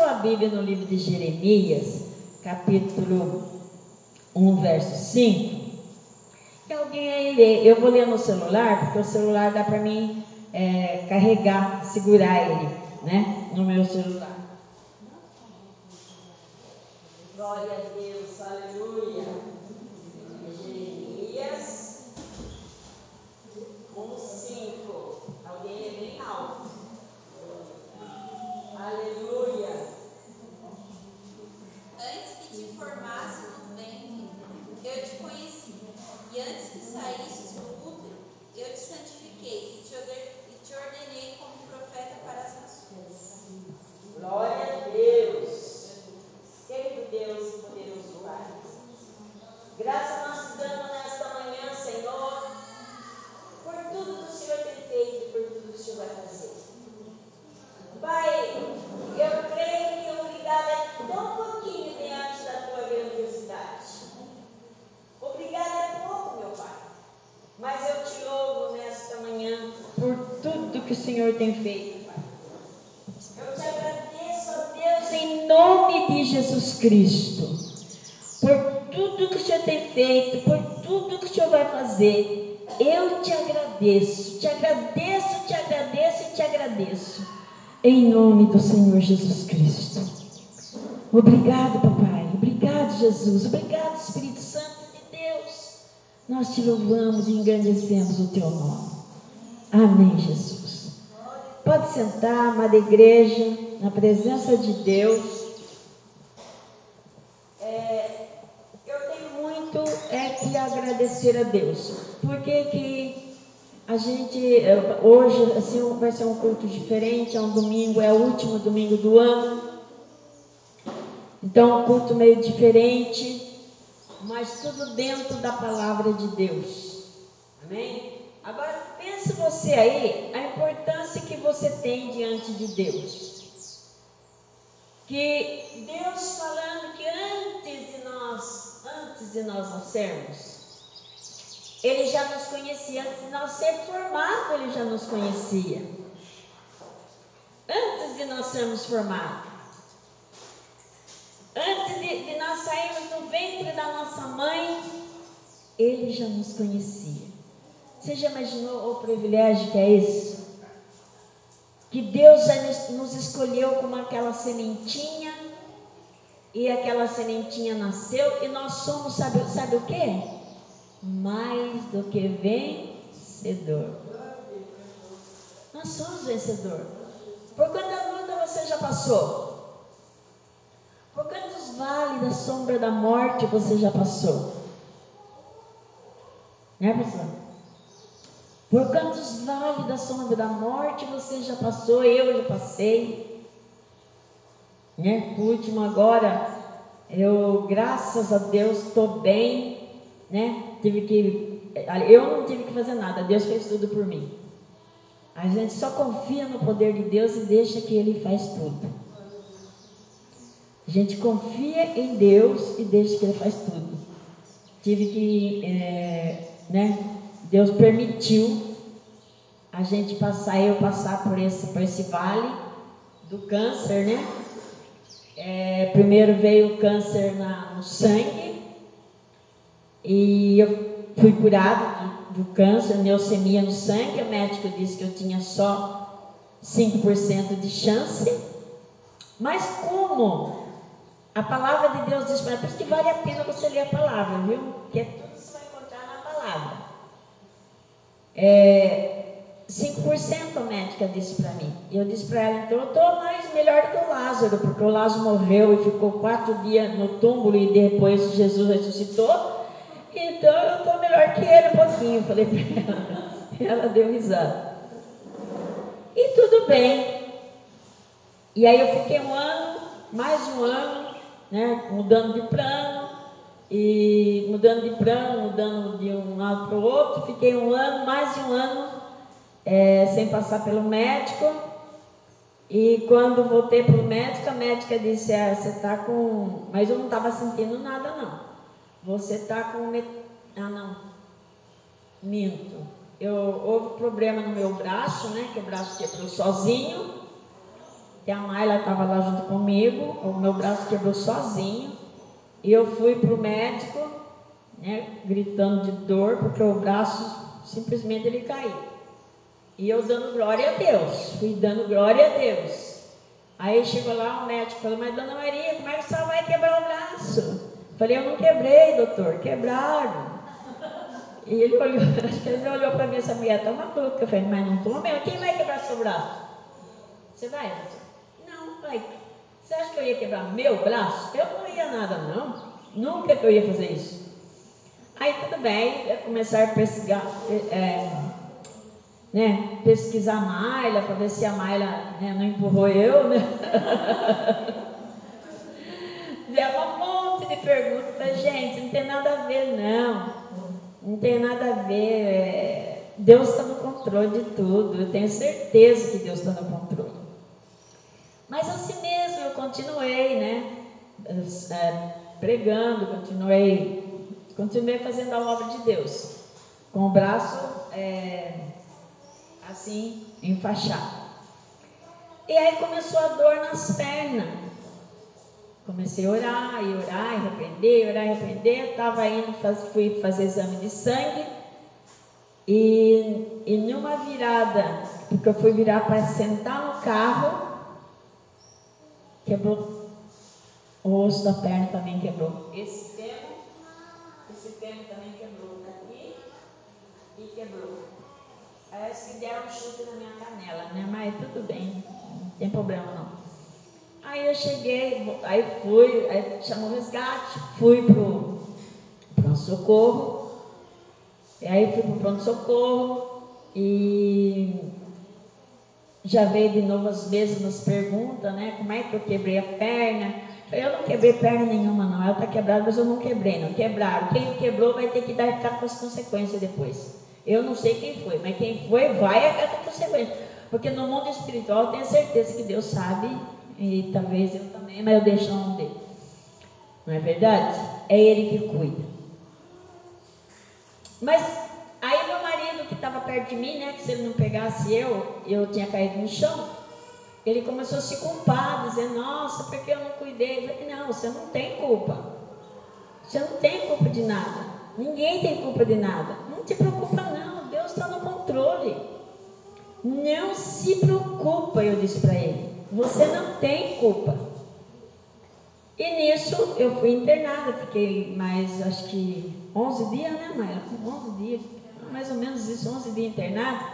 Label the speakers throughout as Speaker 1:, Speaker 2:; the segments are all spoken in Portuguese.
Speaker 1: sua Bíblia no livro de Jeremias, capítulo 1, verso 5. E alguém aí lê. Eu vou ler no celular, porque o celular dá para mim é, carregar, segurar ele, né? No meu celular. Glória a Deus, aleluia. Jeremias 1,5. Alguém lê bem alto. Aleluia.
Speaker 2: Formasse no ventre, eu te conheci. E antes que saísse do útero, eu te santifiquei e te, ordenei como profeta para as nações.
Speaker 1: Glória a Deus. Querido Deus poderoso Pai. Graças nós te damos nesta manhã, Senhor, por tudo que o Senhor tem feito e por tudo que o Senhor vai fazer. Pai, eu creio que obrigado é tão pouquinho diante da tua grandiosidade. Obrigado é pouco, meu Pai. Mas eu te louvo nesta manhã por tudo que o Senhor tem feito, Pai. Eu te agradeço, ó Deus, em nome de Jesus Cristo, por tudo que o Senhor tem feito, por tudo que o Senhor vai fazer. Eu te agradeço, te agradeço, te agradeço e te agradeço. Em nome do Senhor Jesus Cristo. Obrigado, papai. Obrigado, Jesus. Obrigado, Espírito. Nós te louvamos e engrandecemos o teu nome. Amém, Jesus. Pode sentar, amada igreja, na presença de Deus. É, eu tenho muito é que agradecer a Deus. Porque que a gente, hoje, assim, vai ser um culto diferente, é um domingo, é o último domingo do ano. Então, um culto meio diferente, mas tudo dentro da palavra de Deus. Amém? Agora, pense você aí, a importância que você tem diante de Deus. Que Deus falando que antes de nós, antes de nós nascermos, ele já nos conhecia, antes de nós ser formado, ele já nos conhecia. Antes de nós sermos formados. Antes de, de nós sairmos do ventre da nossa mãe, ele já nos conhecia. Você já imaginou o privilégio que é isso? Que Deus já nos escolheu como aquela sementinha, e aquela sementinha nasceu, e nós somos, sabe, sabe o quê? mais do que vencedor. Nós somos vencedor. Por quantas lutas você já passou? Por quantos vales da sombra da morte você já passou? Né, pastor? Por quantos vales da sombra da morte você já passou? Eu já passei. Né? Por último, agora, eu, graças a Deus, estou bem, né? tive que. Eu não tive que fazer nada, Deus fez tudo por mim. A gente só confia no poder de Deus e deixa que Ele faz tudo. A gente confia em Deus e deixa que Ele faz tudo. Tive que, é, né? Deus permitiu a gente passar, eu passar por esse, por esse vale do câncer, né? É, primeiro veio o câncer na, no sangue, e eu fui curado do, do câncer, leucemia no sangue. O médico disse que eu tinha só 5% de chance. Mas como a palavra de Deus diz para por isso que vale a pena você ler a palavra, viu? Que é tudo você vai encontrar na palavra. É, 5% a médica disse para mim. E eu disse para ela, então eu estou mais melhor que o Lázaro, porque o Lázaro morreu e ficou quatro dias no túmulo e depois Jesus ressuscitou. Então eu estou melhor que ele um pouquinho, falei para ela. Ela deu risada. E tudo bem. E aí eu fiquei um ano, mais um ano, né, mudando de plano, e mudando de plano, mudando de um lado para o outro. Fiquei um ano, mais de um ano, é, sem passar pelo médico. E quando voltei para o médico, a médica disse, ah, você está com. Mas eu não estava sentindo nada, não. Você está com. Met... Ah, não. Minto. Eu, houve problema no meu braço, né? Que o braço quebrou sozinho. Que a Mayla estava lá junto comigo, o meu braço quebrou sozinho. E eu fui para o médico, né, gritando de dor, porque o braço simplesmente ele caiu. E eu dando glória a Deus, fui dando glória a Deus. Aí chegou lá o médico falou, mas dona Maria, como é que senhora vai quebrar o braço? Falei, eu não quebrei, doutor, quebraram. E ele olhou, acho que ele olhou para mim, essa mulher está maluca. Eu falei, mas não estou mesmo. Quem vai quebrar seu braço? Você vai, doutor? Você acha que eu ia quebrar meu braço? Eu não ia nada, não. Nunca que eu ia fazer isso. Aí tudo bem, começar a pesquisar, é, né, pesquisar a Mayla, para ver se a Mayla né, não empurrou eu, né? É um monte de perguntas. Gente, não tem nada a ver, não. Não tem nada a ver. É... Deus está no controle de tudo. Eu tenho certeza que Deus está no controle. Mas assim mesmo eu continuei, né? É, pregando, continuei, continuei fazendo a obra de Deus. Com o braço é, assim, enfaixado. E aí começou a dor nas pernas. Comecei a orar, e orar, e repreender, orar, e repreender. Estava indo, faz, fui fazer exame de sangue. E, e numa virada, porque eu fui virar para sentar no carro, quebrou o osso da perna também quebrou. Esse fêmur, esse fêmur também quebrou aqui e quebrou. Parece que deram um chute na minha canela, né? Mas tudo bem, não tem problema não. Aí eu cheguei, aí fui, aí chamou o resgate, fui pro pronto-socorro. Aí fui pro pronto-socorro e já veio de novo as mesmas perguntas, né? Como é que eu quebrei a perna? Eu não quebrei perna nenhuma, não. Ela está quebrada, mas eu não quebrei, não. Quebraram. Quem quebrou vai ter que dar ficar com as consequências depois. Eu não sei quem foi, mas quem foi vai acatar consequências. Porque no mundo espiritual eu tenho certeza que Deus sabe e talvez eu também, mas eu deixo na mão dele. Não é verdade? É ele que cuida. Mas aí meu marido, que estava perto de mim, né? Que se ele não pegasse eu, eu tinha caído no chão. Ele começou a se culpar, dizendo, nossa, porque eu não cuidei? Eu falei, não, você não tem culpa. Você não tem culpa de nada. Ninguém tem culpa de nada. Não te preocupa, não. Deus está no controle. Não se preocupa, eu disse para ele. Você não tem culpa. E nisso eu fui internada, fiquei mais, acho que 11 dias, né, Mayla? 11 dias, mais ou menos isso, 11 dias internada.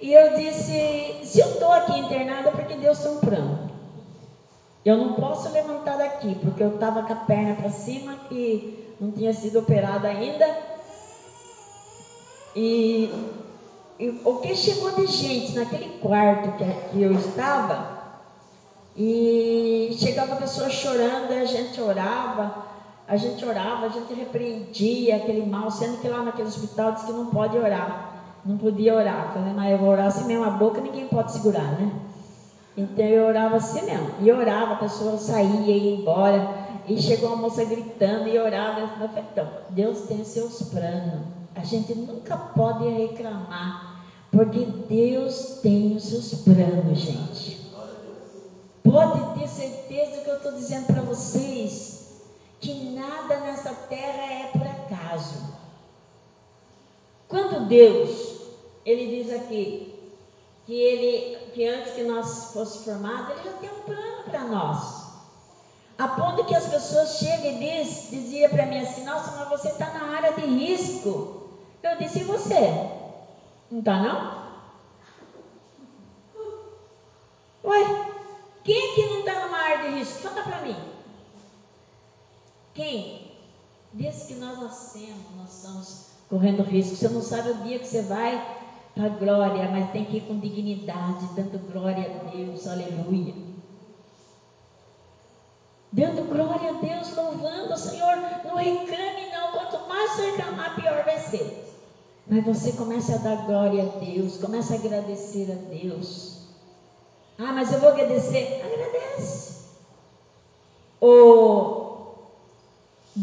Speaker 1: E eu disse: se eu estou aqui internada, é porque Deus tem um. Eu não posso levantar daqui, porque eu estava com a perna para cima, que não tinha sido operada ainda. E e, o que chegou de gente naquele quarto que, que eu estava, e chegava pessoas chorando, a gente orava, a gente orava, a gente repreendia aquele mal, sendo que lá naquele hospital diz que não pode orar. Não podia orar. Falei, mas eu vou orar assim mesmo, a boca ninguém pode segurar, né? Então eu orava assim mesmo. E orava, a pessoa saía e ia embora. E chegou uma moça gritando e orava. Eu falei, então, Deus tem seus planos. A gente nunca pode reclamar porque Deus tem os seus planos, gente. Pode ter certeza que eu estou dizendo para vocês que nada nessa terra é por acaso. Quando Deus, ele diz aqui que ele, que antes que nós fosse formado, ele já tem um plano para nós. A ponto que as pessoas chegam e diz, dizia para mim assim, nossa, mas você está na área de risco. Eu disse, e você? Não está não? Ué, quem que não está numa área de risco? Fala para mim. Quem? Desde que nós nascemos, nós estamos correndo risco. Você não sabe o dia que você vai para a glória, mas tem que ir com dignidade, dando glória a Deus, aleluia. Dando glória a Deus, louvando o Senhor. Não reclame, não. Quanto mais você reclamar, pior vai ser. Mas você começa a dar glória a Deus, começa a agradecer a Deus. Ah, mas eu vou agradecer. Agradece. O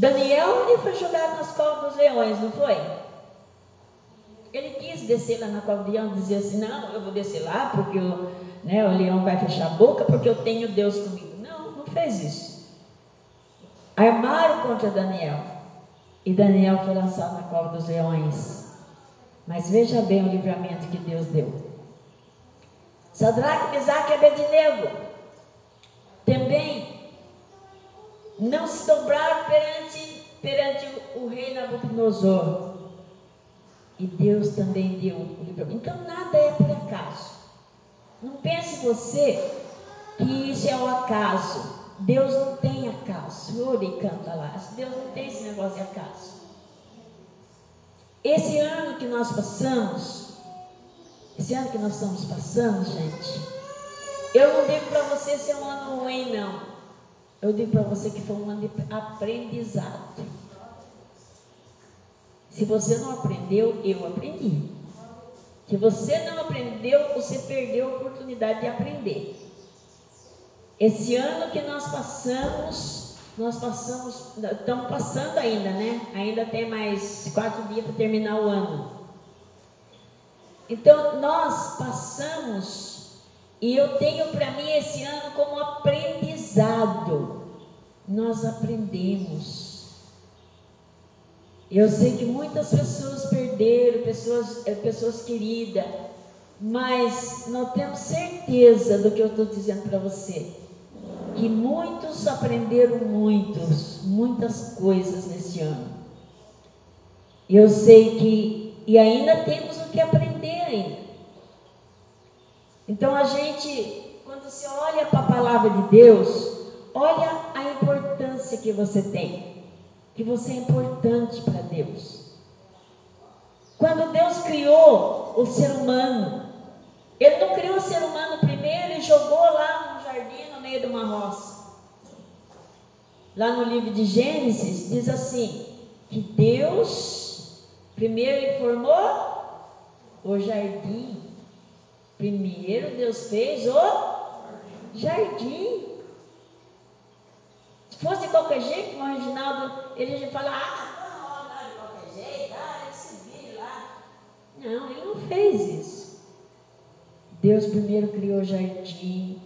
Speaker 1: Daniel, ele foi jogado nas covas dos leões, não foi? Ele quis descer lá na cova de leão, dizer assim, não, eu vou descer lá porque eu, né, o leão vai fechar a boca porque eu tenho Deus comigo. Não, não fez isso. Armaram contra Daniel. E Daniel foi lançado na cova dos leões. Mas veja bem o livramento que Deus deu. Sadraque, Mesaque e Abednego também não se dobraram perante, perante o, rei Nabucodonosor. E Deus também deu o livramento. Então nada é por acaso. Não pense você que isso é o acaso. Deus não tem acaso. Ore canta lá. Deus não tem esse negócio de acaso. Esse ano que nós passamos, esse ano que nós estamos passando, gente, eu não digo para você ser um ano ruim, não. Eu digo para você que foi um ano de aprendizado. Se você não aprendeu, eu aprendi. Se você não aprendeu, você perdeu a oportunidade de aprender. Esse ano que nós passamos, nós passamos, estamos passando ainda, né? Ainda tem mais quatro dias para terminar o ano. Então, nós passamos, e eu tenho para mim esse ano como aprendizado. Nós aprendemos. Eu sei que muitas pessoas perderam, pessoas, eh, pessoas queridas, mas nós temos certeza do que eu estou dizendo para você. Que muitos aprenderam muitos, muitas coisas nesse ano. Eu sei que, e ainda temos o que aprender ainda. Então a gente, você olha para a palavra de Deus, olha a importância que você tem que você é importante para Deus. Quando Deus criou o ser humano, Ele não criou o ser humano primeiro e jogou lá no jardim, no meio de uma roça. Lá no livro de Gênesis, diz assim: que Deus primeiro informou o jardim. Primeiro Deus fez o jardim fosse de qualquer jeito, o Reginaldo, ele já fala, ah, não, não, de qualquer jeito, ah, ele se vira lá. Não, ele não fez isso. Deus primeiro criou o jardim,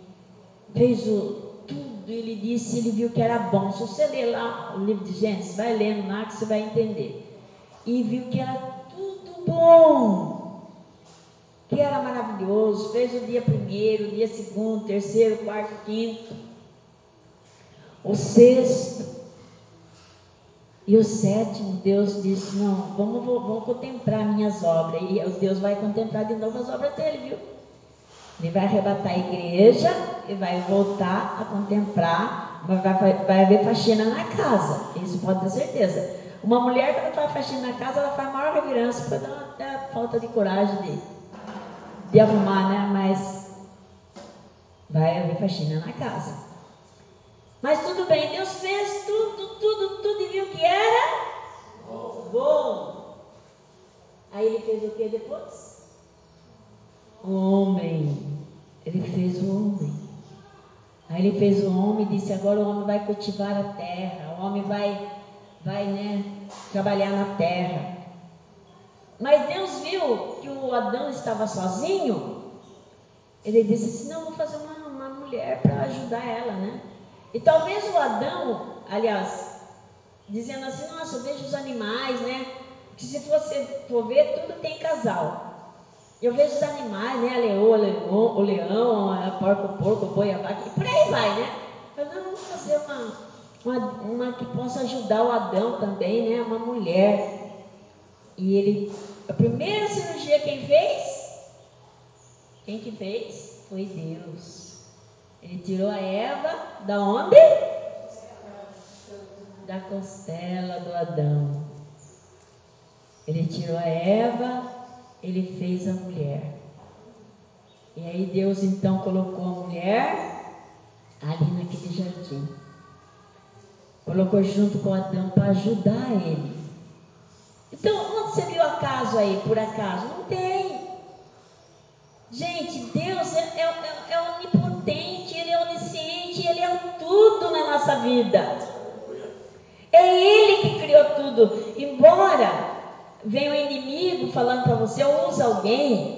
Speaker 1: fez o, tudo, ele disse, ele viu que era bom. Se você ler lá o livro de Gênesis, vai lendo lá que você vai entender. E viu que era tudo bom, que era maravilhoso. Fez o dia primeiro, o dia segundo, terceiro, quarto, quinto o sexto e o sétimo, Deus disse: Não, vamos, contemplar minhas obras. E Deus vai contemplar de novo as obras dele, viu? Ele vai arrebatar a igreja e vai voltar a contemplar, vai, vai, vai haver faxina na casa, isso pode ter certeza. Uma mulher, quando faz faxina na casa, ela faz maior reverência, pode dar até falta de coragem de, de arrumar, né? Mas vai haver faxina na casa. Mas tudo bem, Deus fez tudo, tudo, tudo e viu que era bom. Aí ele fez o que depois? O homem. Ele fez o homem. Aí ele fez o homem e disse: agora o homem vai cultivar a terra, o homem vai, vai né, trabalhar na terra. Mas Deus viu que o Adão estava sozinho. Ele disse assim: não, vou fazer uma, uma mulher para ajudar ela, né? E talvez o Adão, aliás, dizendo assim, nossa, eu vejo os animais, né? Que se você for ver, tudo tem casal. Eu vejo os animais, né? A leoa, o leão, a porco, o porco, o boi, a vaca, e por aí vai, né? Eu não vou fazer uma, uma, uma que possa ajudar o Adão também, né? Uma mulher. E ele, a primeira cirurgia quem fez? Quem que fez? Foi Deus. Ele tirou a Eva da onde? Da costela do Adão. Ele tirou a Eva, ele fez a mulher. E aí Deus então colocou a mulher ali naquele jardim. Colocou junto com Adão para ajudar ele. Então, onde você viu acaso aí, por acaso? Não tem. Gente, Deus é, é, é, é onipotente, Ele é onisciente, Ele é tudo na nossa vida. É Ele que criou tudo. Embora venha o inimigo falando para você, ou usa alguém,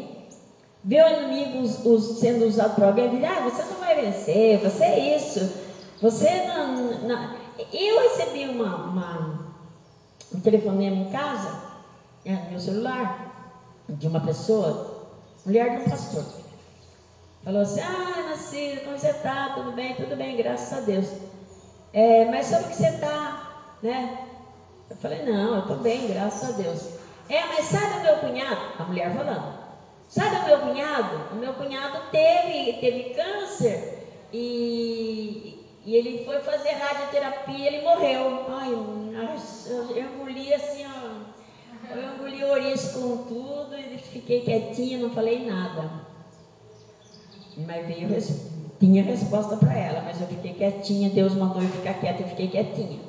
Speaker 1: vê o inimigo us- us- sendo usado por alguém, diz, ah, você não vai vencer, você é isso, você não. não. Eu recebi uma, uma, um telefonema em casa, no meu celular, de uma pessoa, mulher de um pastor. Falou assim, ah, Nacida, como você está? Tudo bem? Tudo bem, graças a Deus. É, mas sobre o que você está, né? Eu falei, não, eu estou bem, graças a Deus. É, mas sabe o meu cunhado? A mulher falando. Sabe o meu cunhado? O meu cunhado teve, teve câncer e, e ele foi fazer radioterapia, ele morreu. Ai, eu engoli assim, ó, eu engoli ouriço com tudo e fiquei quietinha, não falei nada. Mas veio, tinha resposta para ela, mas eu fiquei quietinha, Deus mandou eu ficar quieta, eu fiquei quietinha.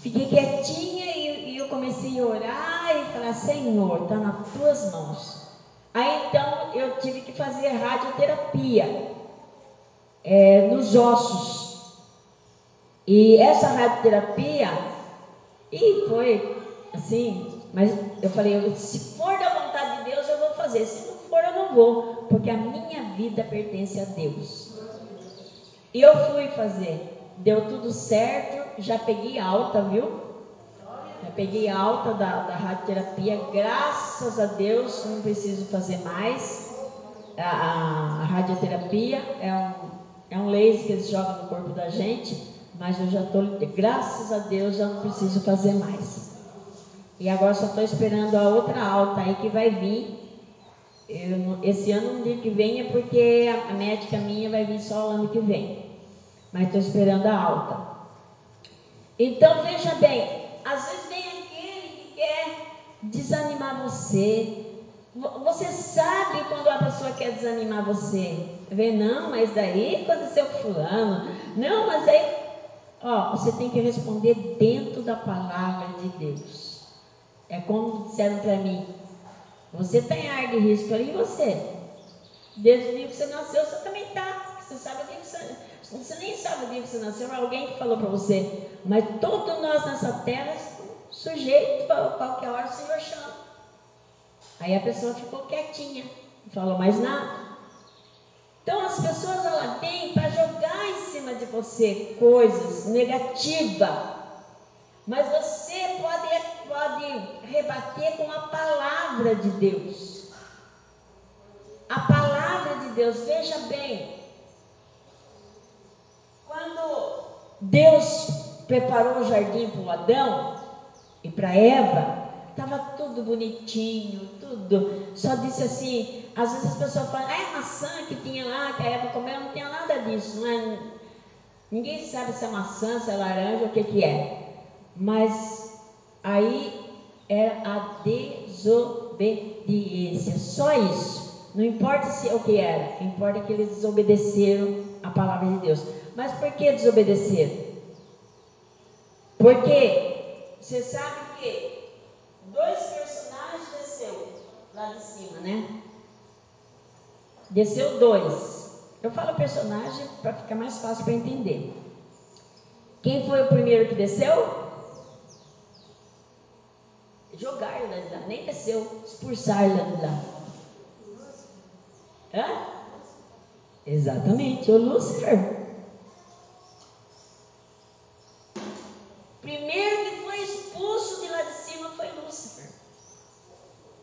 Speaker 1: Fiquei quietinha e, e eu comecei a orar e falar, Senhor, está nas tuas mãos. Aí então eu tive que fazer radioterapia é, nos ossos. E essa radioterapia, e foi assim, mas eu falei, se for da vontade de Deus, eu vou fazer. Se não for, eu não vou, porque a minha vida pertence a Deus. E eu fui fazer. Deu tudo certo, já peguei alta, viu? Já peguei alta da, da radioterapia, graças a Deus, não preciso fazer mais. A, a- a radioterapia é um, é um laser que eles jogam no corpo da gente, mas eu já estou, graças a Deus, já não preciso fazer mais. E agora só estou esperando a outra alta aí que vai vir. Eu esse ano não digo que venha porque a, médica minha vai vir só o ano que vem. Mas estou esperando a alta. Então veja bem, às vezes vem aquele que quer desanimar você. Vo- Você sabe quando a pessoa quer desanimar você. Vê, não, mas daí aconteceu com fulano. Não, mas aí. Ó, você tem que responder dentro da palavra de Deus. É como disseram para mim. Você está em área de risco ali, você? Desde o dia que você nasceu, você também está. Você sabe que você. Você nem sabe o dia que você nasceu, alguém que falou para você. Mas todos nós nessa terra sujeitos a qualquer hora o Senhor chama. Aí a pessoa ficou quietinha, não falou mais nada. Então as pessoas ela vêm para jogar em cima de você coisas negativas. Mas você pode, pode rebater com a palavra de Deus. A palavra de Deus, veja bem. Quando Deus preparou o jardim para o Adão e para Eva, estava tudo bonitinho, tudo. Só disse assim, às vezes as pessoas falam, ah, é a maçã que tinha lá, que a Eva comeu, não tinha nada disso, não é? Ninguém sabe se é maçã, se é laranja, o que que é. Mas aí era a desobediência, só isso. Não importa se o que era, importa que eles desobedeceram a palavra de Deus. Mas por que desobedeceram? Porque você sabe que dois personagens desceu lá de cima, né? Desceu dois. Eu falo personagem para ficar mais fácil para entender. Quem foi o primeiro que desceu? Jogaram lá de lá, nem desceu, expulsaram lá de lá. Hã? Exatamente, o Lúcifer. Primeiro que foi expulso de lá de cima foi Lúcifer.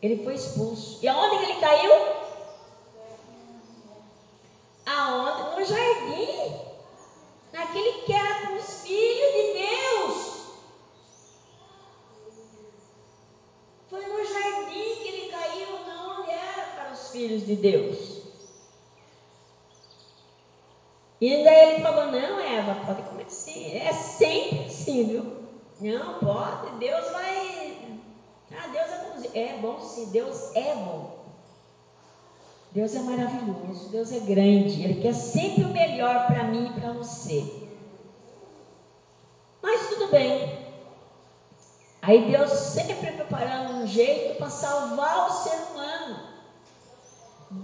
Speaker 1: Ele foi expulso. E aonde que ele caiu? Aonde? No jardim. Naquele que era com os filhos de Deus. Foi no jardim que ele caiu, não onde era para os filhos de Deus. E ainda ele falou: Não, Eva, pode comer sim. É sempre assim, viu? Não, pode. Deus vai. Ah, Deus é bonzinho. É bom sim, Deus é bom. Deus é maravilhoso, Deus é grande. Ele quer sempre o melhor para mim e para você. Mas tudo bem. Aí Deus sempre preparando um jeito para salvar o ser humano.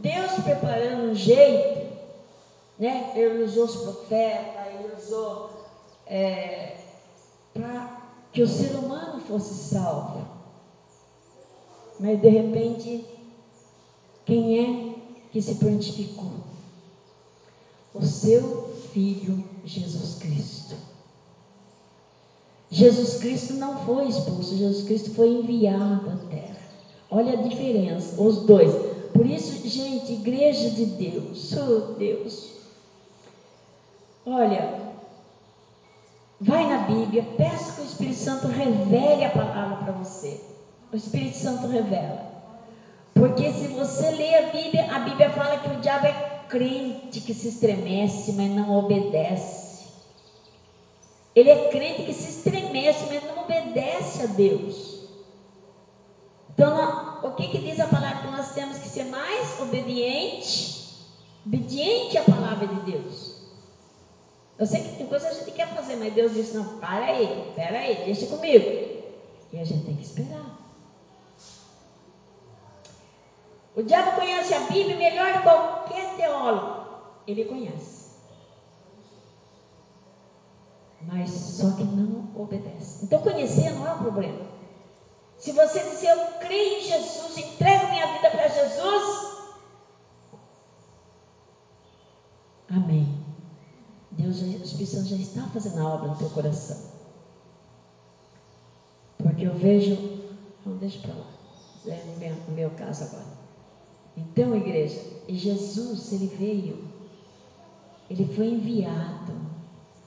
Speaker 1: Deus preparando um jeito, né? Ele usou os profetas, ele usou é, para que o ser humano fosse salvo. Mas de repente Quem é que se prontificou? O seu Filho Jesus Cristo. Jesus Cristo não foi expulso, Jesus Cristo foi enviado à terra. Olha a diferença, os dois. Por isso, gente, igreja de Deus, oh Deus. Olha, vai na Bíblia, peça que o Espírito Santo revele a palavra para você. O Espírito Santo revela. Porque se você lê a Bíblia, a Bíblia fala que o diabo é crente que se estremece, mas não obedece. Ele é crente que se estremece, mas não obedece a Deus. Então, o que, que diz a palavra? Temos que ser mais obediente, obediente à palavra de Deus. Eu sei que tem coisa que a gente quer fazer, mas Deus disse, não, para aí, espera aí, deixa comigo. E a gente tem que esperar. O diabo conhece a Bíblia melhor que qualquer teólogo. Ele conhece. Mas só que não obedece. Então conhecer não é um problema. Se você dizer eu creio em Jesus, entrego minha vida para Jesus, Amém. Deus, o Espírito Santo já está fazendo a obra no teu coração. Porque eu vejo. Não, deixa para lá. Não vem o meu caso agora. Então, igreja, Jesus, ele veio, ele foi enviado.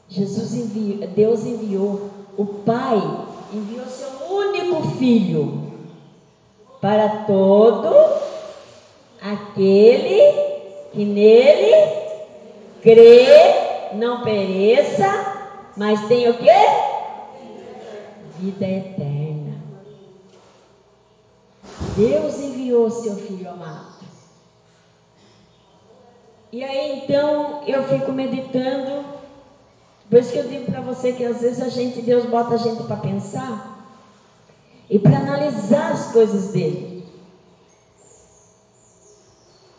Speaker 1: Jesus enviou, Deus enviou, o Pai enviou seu único filho para todo aquele que nele crê, não pereça, mas tem o quê? Vida eterna. Deus enviou seu filho amado. E aí então eu fico meditando, por isso que eu digo para você que às vezes a gente, Deus bota a gente para pensar e para analisar as coisas dele.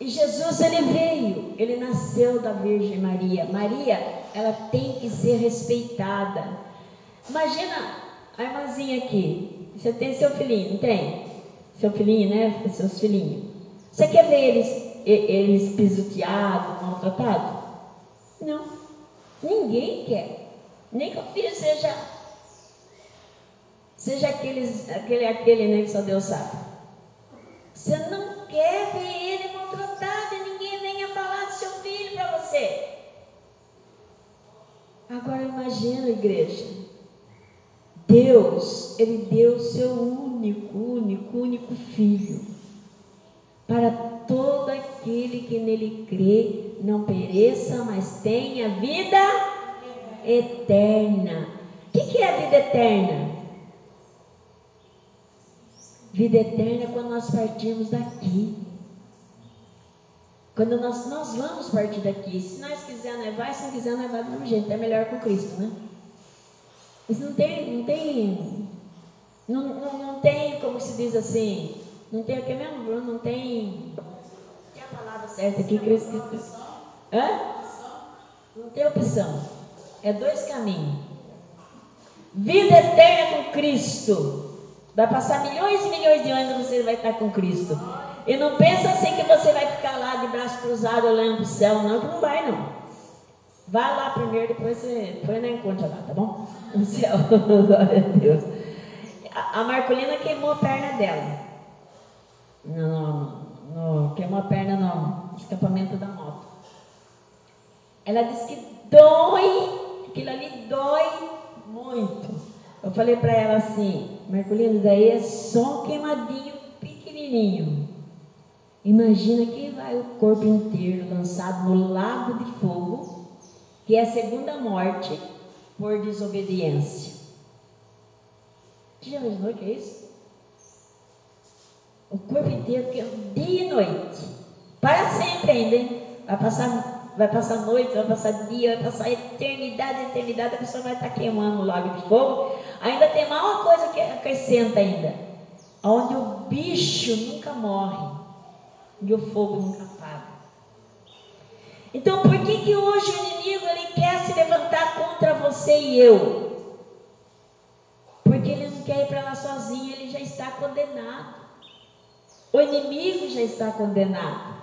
Speaker 1: E Jesus ele veio, ele nasceu da Virgem Maria. Maria, ela tem que ser respeitada. Imagina a irmãzinha aqui. Você tem seu filhinho, não tem? Seu filhinho, né? Seus filhinhos. Você quer ver eles eles pisoteados, maltratados? Não. Ninguém quer. Nem que o filho seja, seja aqueles, aquele, aquele né, que só Deus sabe. Você não quer ver ele maltratado e ninguém venha falar do seu filho para você. Agora imagina, igreja. Deus, Ele deu o seu único, único, único filho para todo aquele que nele crê não pereça, mas tenha vida eterna. O que é a vida eterna? Vida eterna é quando nós partirmos daqui. Quando nós, nós vamos partir daqui. Se nós quisermos, nós vai. Se não quiser, nós vai do mesmo jeito. É melhor com Cristo, né? Isso não tem, não tem, não, não, não tem, como se diz assim, não tem o que mesmo, Bruno? Não tem a palavra certa aqui que esqueci. Hã? Não tem opção. É dois caminhos. Vida eterna com Cristo. Vai passar milhões e milhões de anos você vai estar com Cristo. E não pensa assim que você vai ficar lá de braço cruzado olhando para o céu, não, que não vai não. Vai lá primeiro, depois você põe na encontra lá, tá bom? No céu. Glória a Deus. A Marcolina queimou a perna dela. Não, queimou a perna no escapamento da moto. Ela disse que dói, aquilo ali dói muito. Eu falei para ela assim, Merculino, daí é só queimadinho pequenininho. Imagina que vai o corpo inteiro lançado no lago de fogo, que é a segunda morte por desobediência. Você já imaginou que é isso? O corpo inteiro, é dia e noite. Para sempre ainda, hein? Vai passar, vai passar noite, vai passar dia, vai passar eternidade, eternidade, a pessoa vai estar queimando o lago de fogo. Ainda tem mais uma coisa que acrescenta ainda. Onde o bicho nunca morre. E o fogo nunca apaga. Então, por que que hoje o inimigo ele quer se levantar contra você e eu? Porque ele não quer ir para lá sozinho, ele já está condenado. O inimigo já está condenado.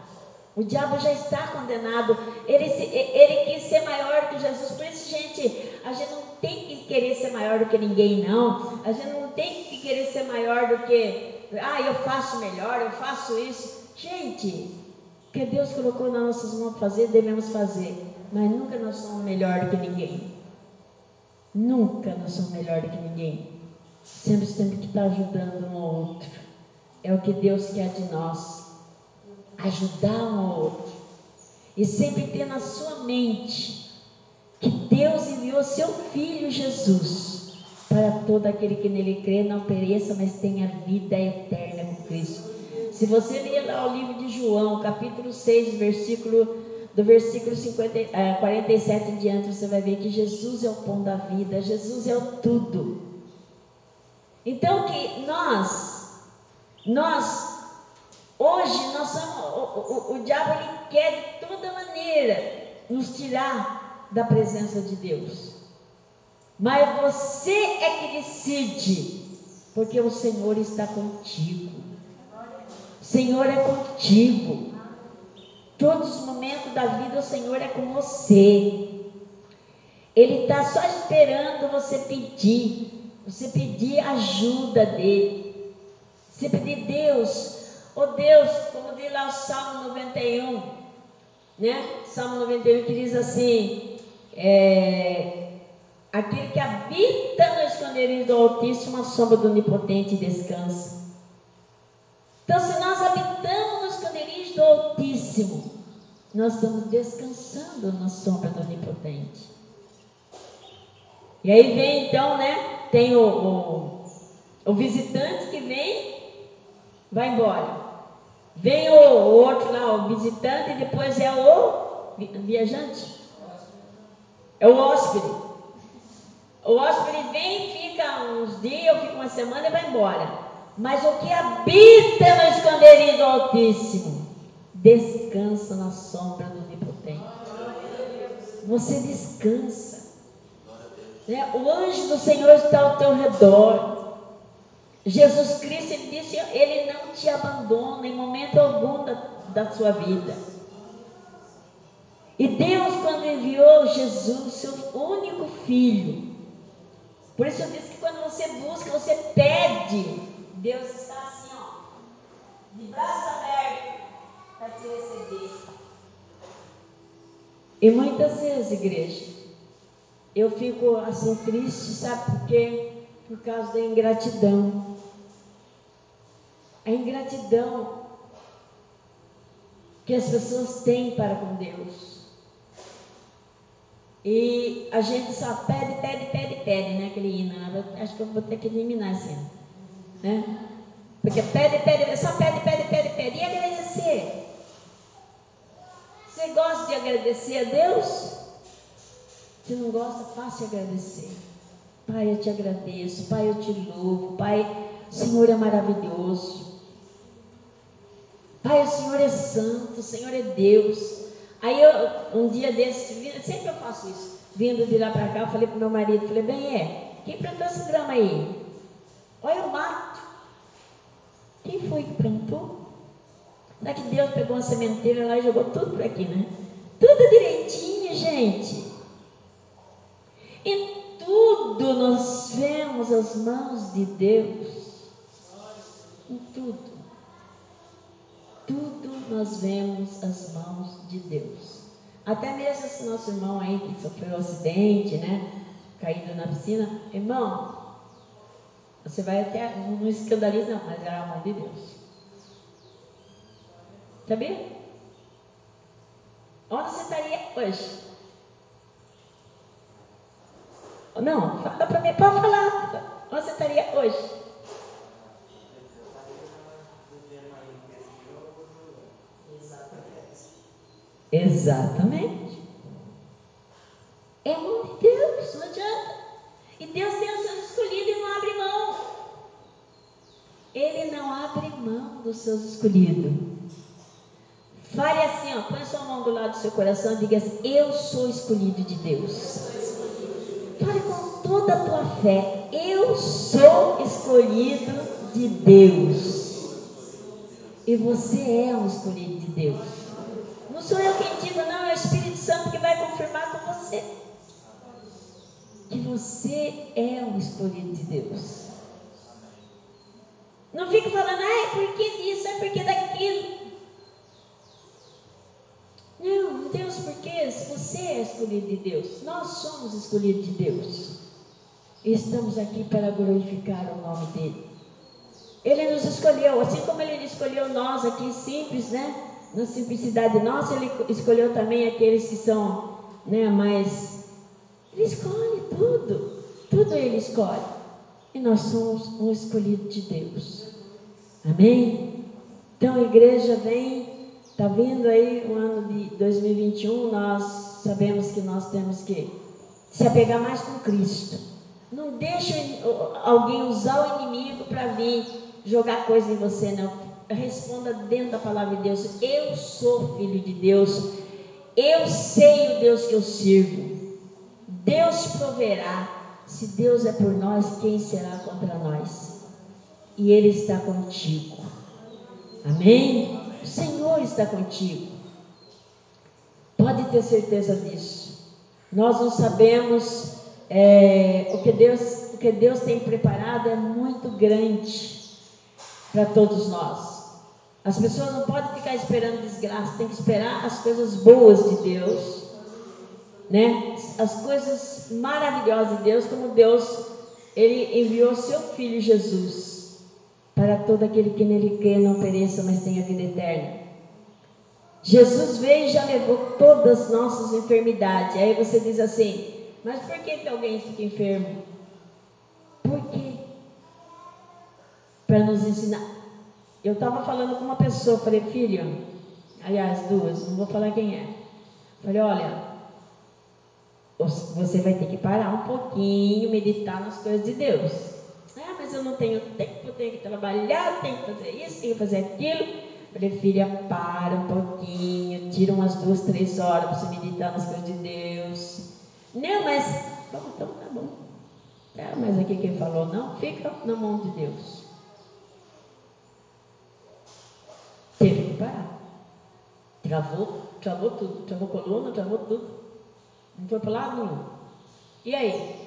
Speaker 1: O diabo já está condenado. Ele, ele quis ser maior que Jesus. Por isso, gente, a gente não tem que querer ser maior do que ninguém, não. A gente não tem que querer ser maior do que, ah, eu faço melhor, eu faço isso. Gente, o que Deus colocou nas nossas mãos fazer, devemos fazer. Mas nunca nós somos melhor do que ninguém. Nunca nós somos melhor do que ninguém. Sempre temos que estar ajudando um ao outro. É o que Deus quer de nós ajudar um ao outro. E sempre ter na sua mente que Deus enviou seu Filho Jesus para todo aquele que nele crê, não pereça, mas tenha vida eterna com Cristo. Se você ler lá o livro de João, capítulo 6, versículo, do versículo 50, eh, 47 em diante, você vai ver que Jesus é o pão da vida, Jesus é o tudo. Então que nós, nós Hoje nós o, o, o diabo ele quer de toda maneira nos tirar da presença de Deus. Mas você é que decide, porque o Senhor está contigo. O Senhor é contigo. Todos os momentos da vida o Senhor é com você. Ele está só esperando você pedir. Você pedir ajuda dele. Você pedir, Deus, Oh Deus, como diz lá o Salmo 91, né? Salmo 91 que diz assim: é, aquele que habita no esconderijo do Altíssimo, a sombra do Onipotente descansa. Então, se nós habitamos no esconderijo do Altíssimo, nós estamos descansando na sombra do Onipotente. E aí vem então, né? Tem o, o, o visitante que vem, vai embora. Vem o, outro lá, o visitante, e depois é o viajante. É o hóspede. O hóspede vem, fica uns dias, fica uma semana e vai embora. Mas o que habita no esconderijo Altíssimo, descansa na sombra do Onipotente. Você descansa. Né? O anjo do Senhor está ao teu redor. Jesus Cristo, disse, ele não te abandona em momento algum da, da sua vida. E Deus, quando enviou Jesus, seu único filho, por isso eu disse que quando você busca, você pede, Deus está assim, ó, de braço aberto para te receber. E muitas vezes, igreja, eu fico assim triste, sabe por quê? Por causa da ingratidão a ingratidão que as pessoas têm para com Deus. E a gente só pede, pede, pede, pede, né? Aquele hino, né? Acho que eu vou ter que eliminar esse hino. Né? Porque pede, pede, só pede, pede, pede, pede. E agradecer? Você gosta de agradecer a Deus? Se não gosta, faça agradecer. Pai, eu te agradeço. Pai, eu te louvo. Pai, o Senhor é maravilhoso. Pai, o Senhor é santo, o Senhor é Deus. Aí eu, um dia desses, sempre eu faço isso, vindo de lá para cá, eu falei pro meu marido, falei, bem, é, quem plantou esse grama aí? Olha o mato. Quem foi que plantou? Será que Deus pegou uma sementeira lá e jogou tudo por aqui, né? Tudo direitinho, gente. Em tudo nós vemos as mãos de Deus. Em tudo tudo nós vemos as mãos de Deus. Até mesmo esse nosso irmão aí que sofreu um acidente, né? Caído na piscina. Irmão, você vai até, não escandaliza não, mas era a mão de Deus. Sabia? Onde você estaria hoje? Não, fala para mim, pode falar. Onde você estaria hoje? Exatamente. É a mão de Deus, não adianta. E Deus tem os seus escolhidos e não abre mão. Ele não abre mão dos seus escolhidos. Fale assim, ó, põe sua mão do lado do seu coração e diga assim, eu sou escolhido de Deus. Fale com toda a tua fé, eu sou escolhido de Deus. E você é um escolhido de Deus. Você é um escolhido de Deus. Não fique falando, ah, é porque disso, é porque daquilo. Não, os porquês. Você é escolhido de Deus. Nós somos escolhidos de Deus. Estamos aqui para glorificar o nome dEle. Ele nos escolheu, assim como Ele escolheu nós aqui simples, né? Na simplicidade nossa, Ele escolheu também aqueles que são né, mais. Ele escolhe tudo. Tudo Ele escolhe. E nós somos um escolhido de Deus. Amém? Então a igreja vem, está vindo aí o ano de 2021, nós sabemos que nós temos que se apegar mais com Cristo. Não deixe alguém usar o inimigo para vir jogar coisa em você, não. Responda dentro da palavra de Deus. Eu sou filho de Deus. Eu sei o Deus que eu sirvo. Deus proverá. Se Deus é por nós, quem será contra nós? E Ele está contigo. Amém? O Senhor está contigo. Pode ter certeza disso. Nós não sabemos é, o que Deus, o que Deus tem preparado é muito grande para todos nós. As pessoas não podem ficar esperando desgraça, tem que esperar as coisas boas de Deus, né? As coisas maravilhosas de Deus, como Deus ele enviou seu filho Jesus para todo aquele que nele crê não pereça, mas tenha vida eterna. Jesus veio e já levou todas as nossas enfermidades. Aí você diz assim: mas por que, que alguém fica enfermo? Por quê? Para nos ensinar. Eu estava falando com uma pessoa, falei, filho, aliás, duas, não vou falar quem é. Falei, olha, você vai ter que parar um pouquinho, meditar nas coisas de Deus. Ah, mas eu não tenho tempo, eu tenho que trabalhar, tenho que fazer isso, tenho que fazer aquilo. Filha, para um pouquinho, tira umas duas, três horas para você meditar nas coisas de Deus. Não, mas. Bom, então tá bom. É, mas aqui quem falou não, fica na mão de Deus. Teve que parar. Travou, travou tudo. Travou coluna, travou tudo. Não foi para lado nenhum. E aí?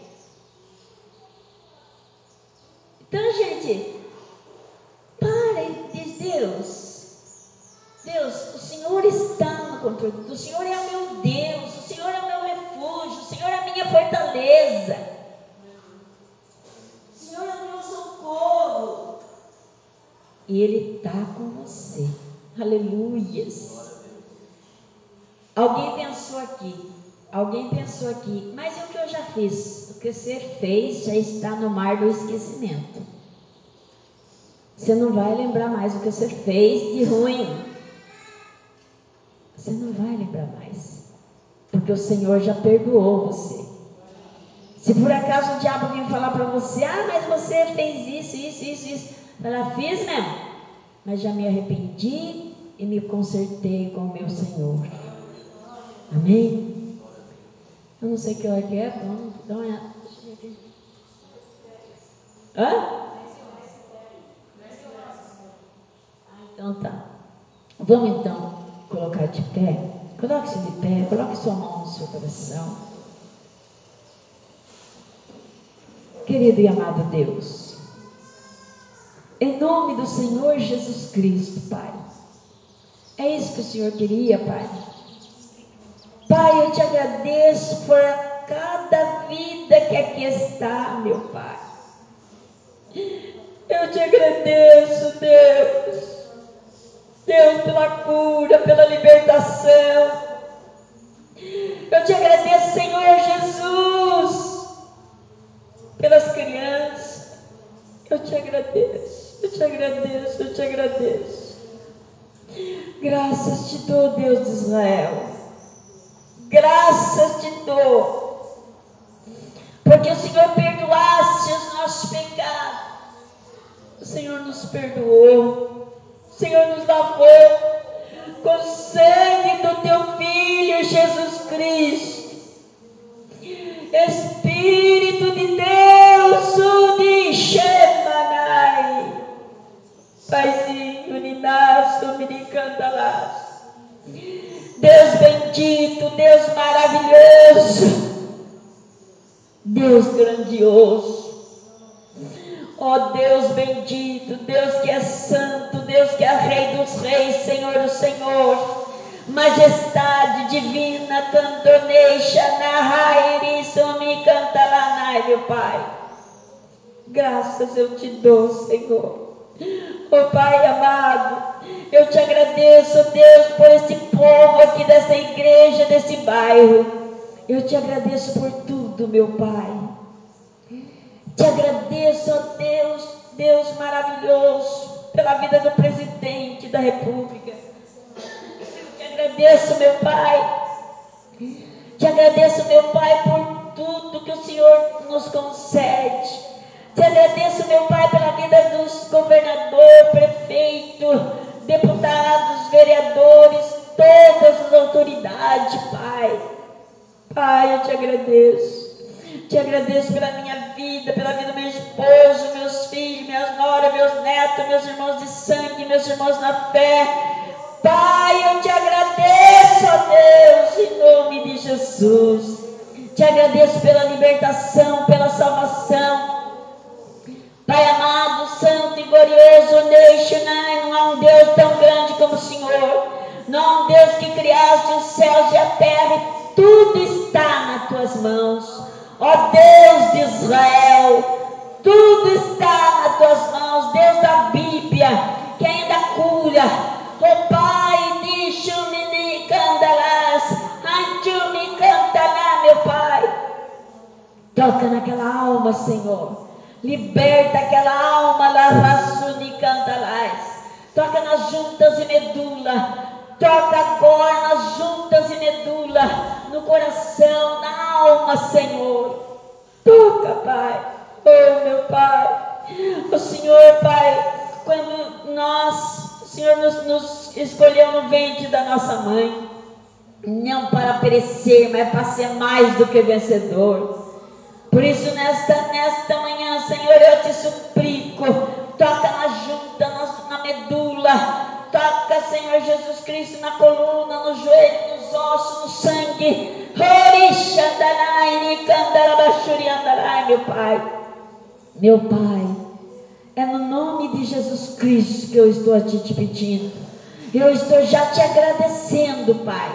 Speaker 1: Então, gente, pare, diz Deus. Deus, o Senhor está no controle. O Senhor é o meu Deus. O Senhor é o meu refúgio. O Senhor é a minha fortaleza. O Senhor é o meu socorro. E Ele está com você. Aleluias. Alguém pensou aqui. Alguém pensou aqui. Mas é o que eu já fiz. O que você fez já está no mar do esquecimento. Você não vai lembrar mais o que você fez de ruim. Você não vai lembrar mais. Porque o Senhor já perdoou você. Se por acaso o diabo vir falar para você, ah, mas você fez isso, isso, isso, isso. Fala, fiz mesmo. Mas já me arrependi e me consertei com o meu Senhor. Amém? Eu não sei que hora que é, vamos dar uma. Hã? Ah, então tá. Vamos então colocar de pé, coloque-se de pé, coloque sua mão no seu coração. Querido e amado Deus, em nome do Senhor Jesus Cristo, Pai, é isso que o Senhor queria, Pai. Pai, eu te agradeço por cada vida que aqui está, meu Pai. Eu te agradeço, Deus Deus, pela cura, pela libertação. Eu te agradeço, Senhor Jesus, pelas crianças. Eu te agradeço, eu te agradeço, eu te agradeço. Graças te dou, Deus de Israel. Graças te dou. Porque o Senhor perdoaste os nossos pecados. O Senhor nos perdoou. Senhor nos lavou com o sangue do teu Filho Jesus Cristo. Espírito Pai. Graças eu te dou, Senhor. Oh Pai amado, eu te agradeço, Deus, por esse povo aqui dessa igreja, desse bairro. Eu te agradeço por tudo, meu Pai. Te agradeço, ó Deus, Deus maravilhoso, pela vida do presidente da República. Eu te agradeço, meu Pai. Te agradeço, meu Pai, por que o Senhor nos concede. Te agradeço, meu Pai, pela vida dos governador, prefeito, deputados, vereadores, todas as autoridades, Pai. Pai, eu te agradeço. Te agradeço pela minha vida, pela vida do meu esposo, meus filhos, minhas noras, meus netos, meus irmãos de sangue, meus irmãos na fé. Pai, eu te agradeço, ó Deus, em nome de Jesus. Te agradeço pela libertação, pela salvação. Pai amado, santo e glorioso, Neixonai, não há um Deus tão grande como o Senhor. Não há um Deus que criaste os céus e a terra e tudo está nas tuas mãos. Ó Deus de Israel, tudo está nas tuas mãos, Deus da Bíblia, que ainda cura. Ó Toca naquela alma, Senhor. Liberta aquela alma, Lavassuni cantalás. Toca nas juntas e medula. Toca agora nas juntas e medula no coração, na alma, Senhor. Toca, Pai. Oh, meu Pai. O Senhor, Pai, quando nós, o Senhor nos, nos escolheu no ventre da nossa mãe, não para perecer, mas para ser mais do que vencedor. Por isso, nesta, nesta manhã, Senhor, eu te suplico, toca na junta, na, na medula, Toca, Senhor Jesus Cristo, na coluna, no joelho, nos ossos, no sangue. Meu Pai, meu Pai, é no nome de Jesus Cristo que eu estou a te pedindo. Eu estou já te agradecendo, Pai.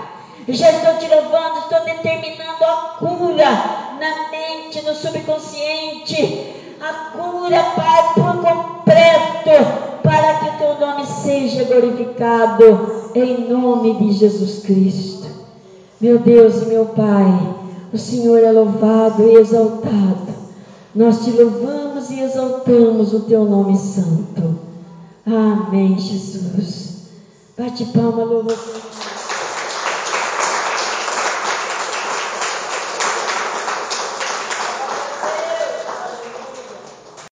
Speaker 1: Já estou te levando, estou determinando a cura na mente, no subconsciente. A cura, Pai, por completo para que o teu nome seja glorificado, em nome de Jesus Cristo. Meu Deus e meu Pai, o Senhor é louvado e exaltado. Nós te louvamos e exaltamos o teu nome santo. Amém, Jesus. Bate palma, louva.